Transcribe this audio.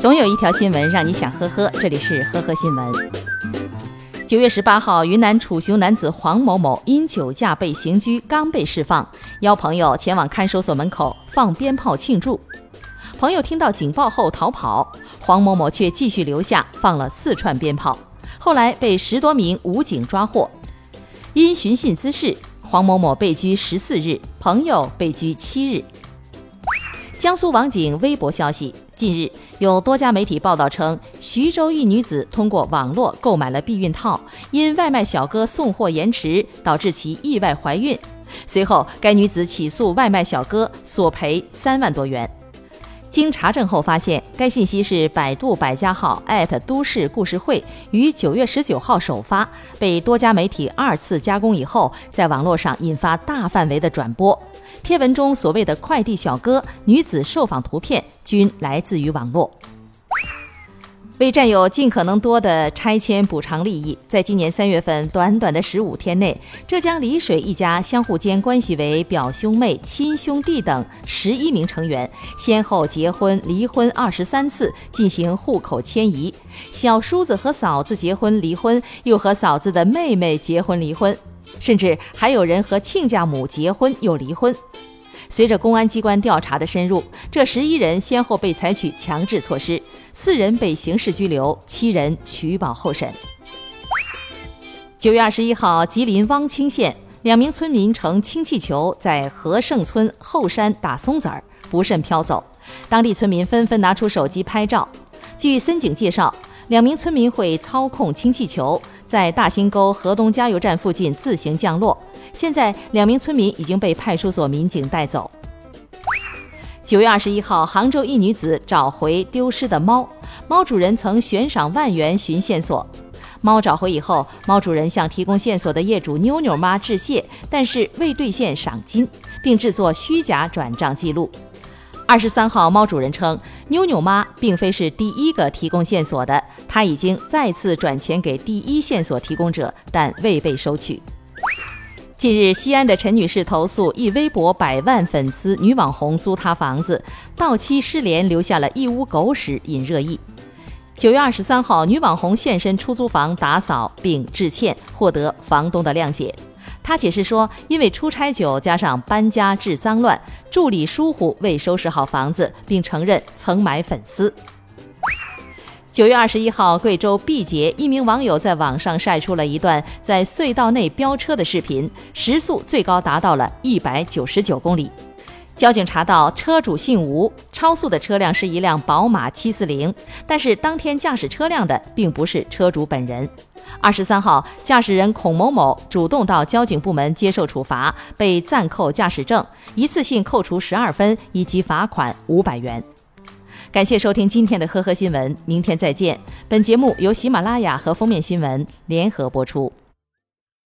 总有一条新闻让你想呵呵，这里是呵呵新闻。九月十八号，云南楚雄男子黄某某因酒驾被刑拘，刚被释放，邀朋友前往看守所门口放鞭炮庆祝。朋友听到警报后逃跑，黄某某却继续留下，放了四串鞭炮。后来被十多名武警抓获，因寻衅滋事，黄某某被拘十四日，朋友被拘七日。江苏网警微博消息：近日，有多家媒体报道称，徐州一女子通过网络购买了避孕套，因外卖小哥送货延迟，导致其意外怀孕。随后，该女子起诉外卖小哥，索赔三万多元。经查证后发现，该信息是百度百家号艾特都市故事会于九月十九号首发，被多家媒体二次加工以后，在网络上引发大范围的转播。贴文中所谓的快递小哥、女子受访图片均来自于网络。为占有尽可能多的拆迁补偿利益，在今年三月份短短的十五天内，浙江丽水一家相互间关系为表兄妹、亲兄弟等十一名成员，先后结婚、离婚二十三次，进行户口迁移。小叔子和嫂子结婚离婚，又和嫂子的妹妹结婚离婚，甚至还有人和亲家母结婚又离婚。随着公安机关调查的深入，这十一人先后被采取强制措施，四人被刑事拘留，七人取保候审。九月二十一号，吉林汪清县两名村民乘氢气球在和盛村后山打松子儿，不慎飘走，当地村民纷纷拿出手机拍照。据森警介绍。两名村民会操控氢气球，在大兴沟河东加油站附近自行降落。现在，两名村民已经被派出所民警带走。九月二十一号，杭州一女子找回丢失的猫，猫主人曾悬赏万元寻线索。猫找回以后，猫主人向提供线索的业主妞妞妈致谢，但是未兑现赏金，并制作虚假转账记录。二十三号，猫主人称，妞妞妈并非是第一个提供线索的，他已经再次转钱给第一线索提供者，但未被收取。近日，西安的陈女士投诉一微博百万粉丝女网红租她房子，到期失联，留下了一屋狗屎，引热议。九月二十三号，女网红现身出租房打扫并致歉，获得房东的谅解。他解释说，因为出差久，加上搬家致脏乱，助理疏忽未收拾好房子，并承认曾买粉丝。九月二十一号，贵州毕节一名网友在网上晒出了一段在隧道内飙车的视频，时速最高达到了一百九十九公里。交警查到车主姓吴，超速的车辆是一辆宝马七四零，但是当天驾驶车辆的并不是车主本人。二十三号，驾驶人孔某某主动到交警部门接受处罚，被暂扣驾驶证，一次性扣除十二分以及罚款五百元。感谢收听今天的呵呵新闻，明天再见。本节目由喜马拉雅和封面新闻联合播出。